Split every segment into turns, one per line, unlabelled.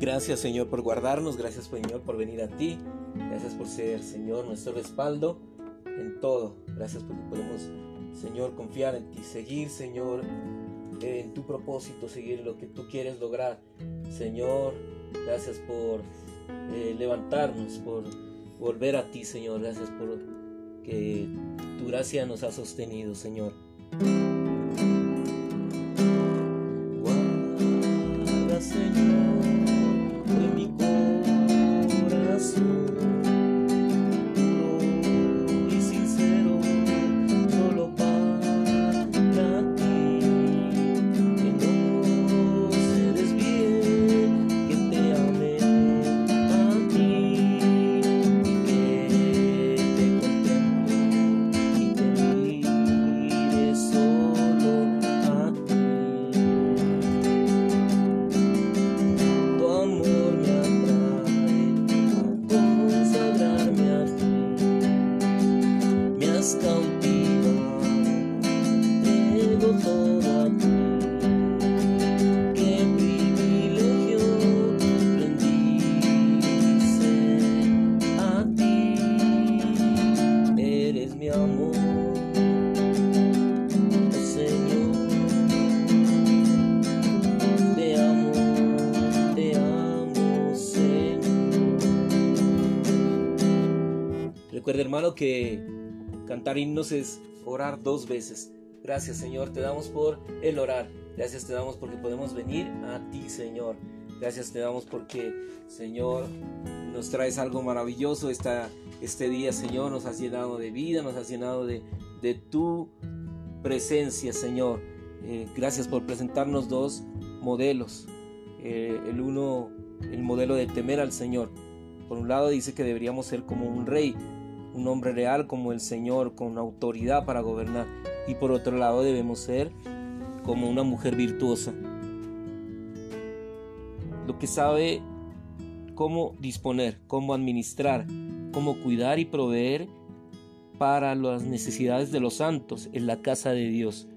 Gracias Señor por guardarnos, gracias Señor por venir a ti, gracias por ser Señor nuestro respaldo en todo, gracias porque podemos Señor confiar en ti, seguir Señor en tu propósito, seguir lo que tú quieres lograr. Señor, gracias por eh, levantarnos, por volver a ti Señor, gracias por que tu gracia nos ha sostenido Señor. Hermano que cantar himnos es orar dos veces. Gracias Señor, te damos por el orar. Gracias te damos porque podemos venir a ti Señor. Gracias te damos porque Señor nos traes algo maravilloso esta, este día Señor. Nos has llenado de vida, nos has llenado de, de tu presencia Señor. Eh, gracias por presentarnos dos modelos. Eh, el uno, el modelo de temer al Señor. Por un lado dice que deberíamos ser como un rey, un hombre real como el Señor, con autoridad para gobernar. Y por otro lado debemos ser como una mujer virtuosa, lo que sabe cómo disponer, cómo administrar, cómo cuidar y proveer para las necesidades de los santos en la casa de Dios.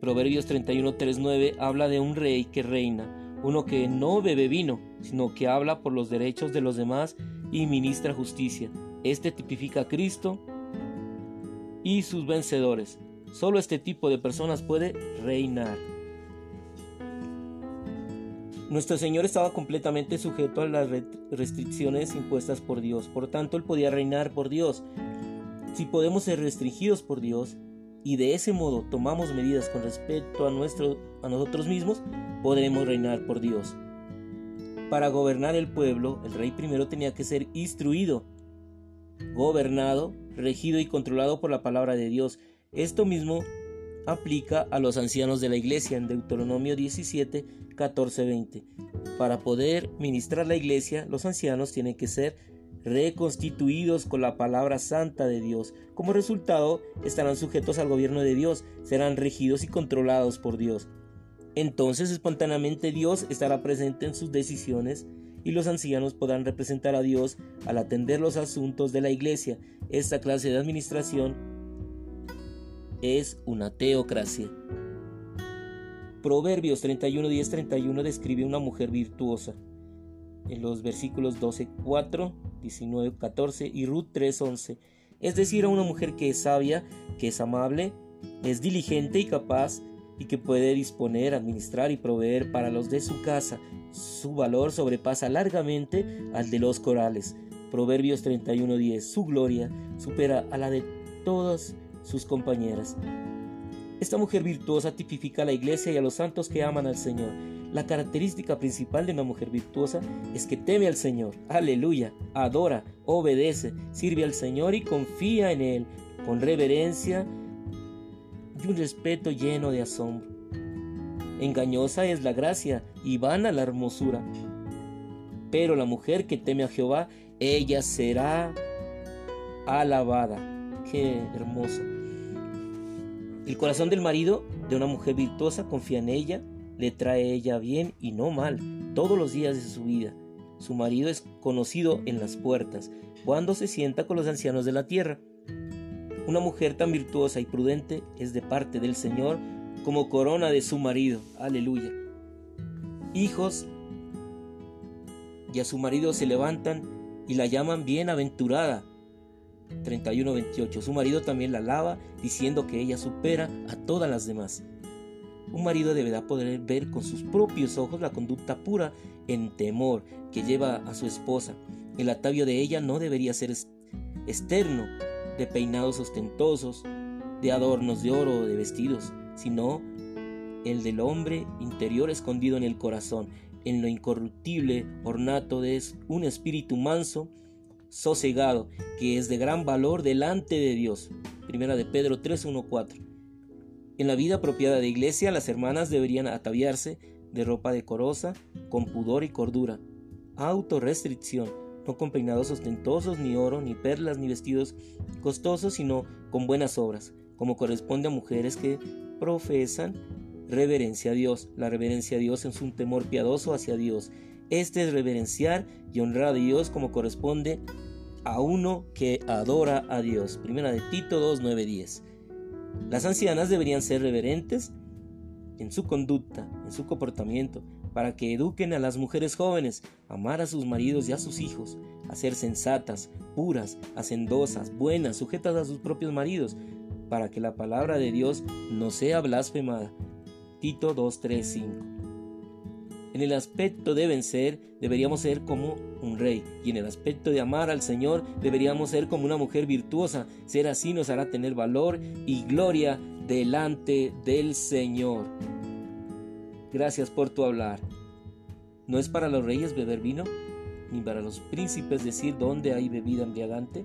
Proverbios 31.39 habla de un rey que reina, uno que no bebe vino, sino que habla por los derechos de los demás y ministra justicia. Este tipifica a Cristo y sus vencedores. Solo este tipo de personas puede reinar. Nuestro Señor estaba completamente sujeto a las restricciones impuestas por Dios, por tanto Él podía reinar por Dios. Si podemos ser restringidos por Dios y de ese modo tomamos medidas con respecto a, a nosotros mismos, podremos reinar por Dios. Para gobernar el pueblo, el rey primero tenía que ser instruido gobernado, regido y controlado por la palabra de Dios. Esto mismo aplica a los ancianos de la iglesia en Deuteronomio 17, 14, 20. Para poder ministrar la iglesia, los ancianos tienen que ser reconstituidos con la palabra santa de Dios. Como resultado, estarán sujetos al gobierno de Dios, serán regidos y controlados por Dios. Entonces espontáneamente Dios estará presente en sus decisiones y los ancianos podrán representar a Dios al atender los asuntos de la iglesia. Esta clase de administración es una teocracia. Proverbios 31, 10, 31 describe una mujer virtuosa. En los versículos 12, 4, 19, 14 y Ruth 3, 11. Es decir, a una mujer que es sabia, que es amable, es diligente y capaz y que puede disponer, administrar y proveer para los de su casa. Su valor sobrepasa largamente al de los corales. Proverbios 31:10. Su gloria supera a la de todas sus compañeras. Esta mujer virtuosa tipifica a la iglesia y a los santos que aman al Señor. La característica principal de una mujer virtuosa es que teme al Señor, aleluya, adora, obedece, sirve al Señor y confía en Él con reverencia y un respeto lleno de asombro. Engañosa es la gracia y vana la hermosura. Pero la mujer que teme a Jehová, ella será alabada. Qué hermoso. El corazón del marido de una mujer virtuosa confía en ella, le trae ella bien y no mal todos los días de su vida. Su marido es conocido en las puertas, cuando se sienta con los ancianos de la tierra. Una mujer tan virtuosa y prudente es de parte del Señor como corona de su marido. Aleluya. Hijos y a su marido se levantan y la llaman bienaventurada. 31-28. Su marido también la alaba diciendo que ella supera a todas las demás. Un marido deberá poder ver con sus propios ojos la conducta pura en temor que lleva a su esposa. El atavio de ella no debería ser externo, de peinados ostentosos, de adornos de oro o de vestidos, sino el del hombre interior escondido en el corazón, en lo incorruptible ornato de un espíritu manso, sosegado, que es de gran valor delante de Dios. Primera de Pedro 3.1.4. En la vida apropiada de iglesia, las hermanas deberían ataviarse de ropa decorosa, con pudor y cordura. Autorrestricción, no con peinados ostentosos, ni oro, ni perlas, ni vestidos costosos, sino con buenas obras, como corresponde a mujeres que profesan reverencia a Dios. La reverencia a Dios es un temor piadoso hacia Dios. Este es reverenciar y honrar a Dios como corresponde a uno que adora a Dios. Primera de Tito 2, 9, 10. Las ancianas deberían ser reverentes en su conducta, en su comportamiento, para que eduquen a las mujeres jóvenes amar a sus maridos y a sus hijos, a ser sensatas, puras, hacendosas, buenas, sujetas a sus propios maridos, para que la palabra de Dios no sea blasfemada. Tito 2, 3, 5. En el aspecto de vencer, deberíamos ser como un rey, y en el aspecto de amar al Señor, deberíamos ser como una mujer virtuosa. Ser así nos hará tener valor y gloria delante del Señor. Gracias por tu hablar. ¿No es para los reyes beber vino? ¿Ni para los príncipes decir dónde hay bebida embriagante?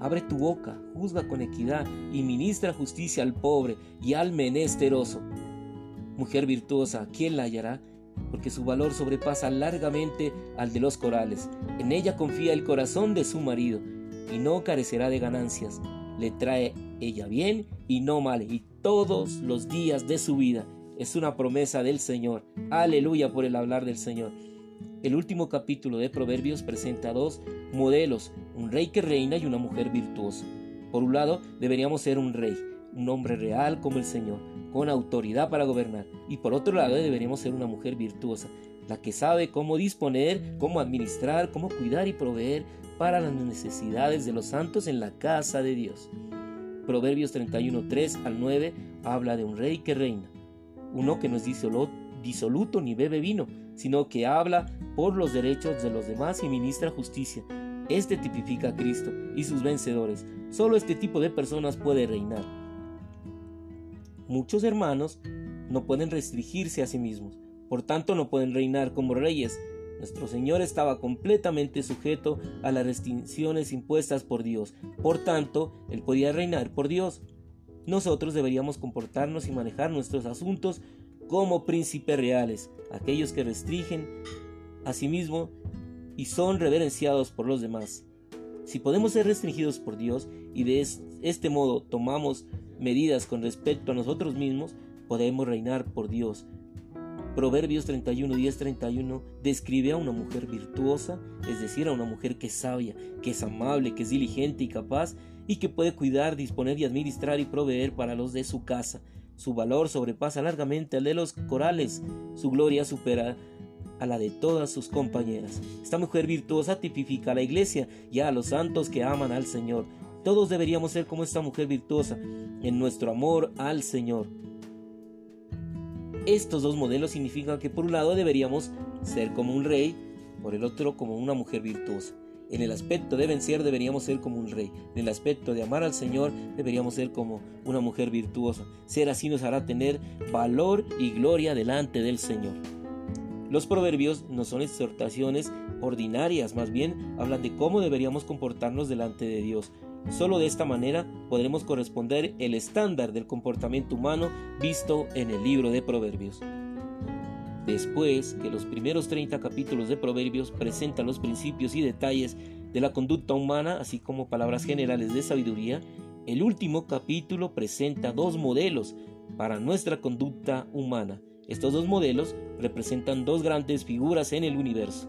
Abre tu boca, juzga con equidad y ministra justicia al pobre y al menesteroso. Mujer virtuosa, ¿quién la hallará? porque su valor sobrepasa largamente al de los corales. En ella confía el corazón de su marido, y no carecerá de ganancias. Le trae ella bien y no mal, y todos los días de su vida. Es una promesa del Señor. Aleluya por el hablar del Señor. El último capítulo de Proverbios presenta dos modelos, un rey que reina y una mujer virtuosa. Por un lado, deberíamos ser un rey, un hombre real como el Señor, con autoridad para gobernar. Y por otro lado, deberíamos ser una mujer virtuosa, la que sabe cómo disponer, cómo administrar, cómo cuidar y proveer para las necesidades de los santos en la casa de Dios. Proverbios 31, 3 al 9 habla de un rey que reina, uno que no es disoluto ni bebe vino, sino que habla por los derechos de los demás y ministra justicia. Este tipifica a Cristo y sus vencedores. Solo este tipo de personas puede reinar. Muchos hermanos no pueden restringirse a sí mismos, por tanto no pueden reinar como reyes. Nuestro Señor estaba completamente sujeto a las restricciones impuestas por Dios, por tanto, Él podía reinar por Dios. Nosotros deberíamos comportarnos y manejar nuestros asuntos como príncipes reales, aquellos que restringen a sí mismos y son reverenciados por los demás. Si podemos ser restringidos por Dios y de este modo tomamos medidas con respecto a nosotros mismos, podemos reinar por Dios. Proverbios 31, 10, 31 describe a una mujer virtuosa, es decir, a una mujer que es sabia, que es amable, que es diligente y capaz, y que puede cuidar, disponer y administrar y proveer para los de su casa. Su valor sobrepasa largamente al de los corales, su gloria supera a la de todas sus compañeras. Esta mujer virtuosa tipifica a la iglesia y a los santos que aman al Señor. Todos deberíamos ser como esta mujer virtuosa en nuestro amor al Señor. Estos dos modelos significan que por un lado deberíamos ser como un rey, por el otro como una mujer virtuosa. En el aspecto de vencer deberíamos ser como un rey. En el aspecto de amar al Señor deberíamos ser como una mujer virtuosa. Ser así nos hará tener valor y gloria delante del Señor. Los proverbios no son exhortaciones ordinarias, más bien hablan de cómo deberíamos comportarnos delante de Dios. Solo de esta manera podremos corresponder el estándar del comportamiento humano visto en el libro de Proverbios. Después que los primeros 30 capítulos de Proverbios presentan los principios y detalles de la conducta humana, así como palabras generales de sabiduría, el último capítulo presenta dos modelos para nuestra conducta humana. Estos dos modelos representan dos grandes figuras en el universo,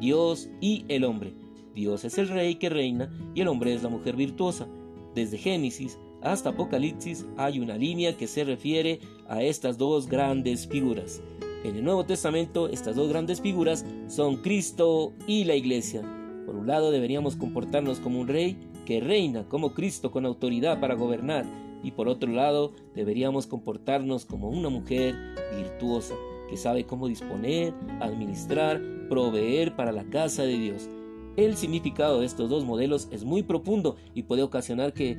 Dios y el hombre. Dios es el rey que reina y el hombre es la mujer virtuosa. Desde Génesis hasta Apocalipsis hay una línea que se refiere a estas dos grandes figuras. En el Nuevo Testamento estas dos grandes figuras son Cristo y la Iglesia. Por un lado deberíamos comportarnos como un rey que reina como Cristo con autoridad para gobernar y por otro lado deberíamos comportarnos como una mujer virtuosa que sabe cómo disponer, administrar, proveer para la casa de Dios. El significado de estos dos modelos es muy profundo y puede ocasionar que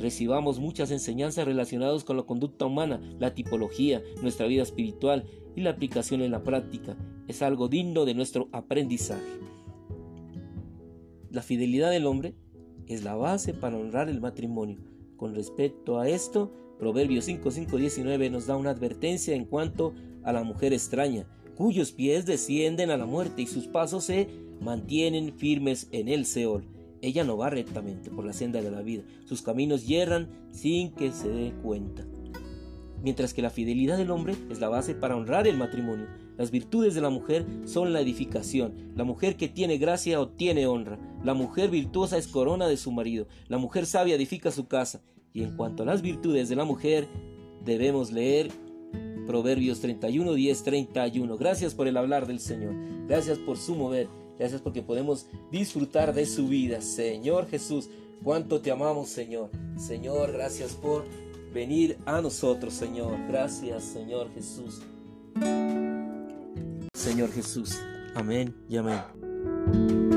recibamos muchas enseñanzas relacionadas con la conducta humana, la tipología, nuestra vida espiritual y la aplicación en la práctica. Es algo digno de nuestro aprendizaje. La fidelidad del hombre es la base para honrar el matrimonio. Con respecto a esto, Proverbios 5, 19 nos da una advertencia en cuanto a la mujer extraña, cuyos pies descienden a la muerte y sus pasos se mantienen firmes en el Seol. Ella no va rectamente por la senda de la vida, sus caminos yerran sin que se dé cuenta. Mientras que la fidelidad del hombre es la base para honrar el matrimonio, las virtudes de la mujer son la edificación. La mujer que tiene gracia obtiene honra. La mujer virtuosa es corona de su marido. La mujer sabia edifica su casa. Y en cuanto a las virtudes de la mujer, debemos leer Proverbios 31, 10, 31. Gracias por el hablar del Señor. Gracias por su mover. Gracias porque podemos disfrutar de su vida. Señor Jesús, cuánto te amamos, Señor. Señor, gracias por venir a nosotros, Señor. Gracias, Señor Jesús. Señor Jesús. Amén y amén.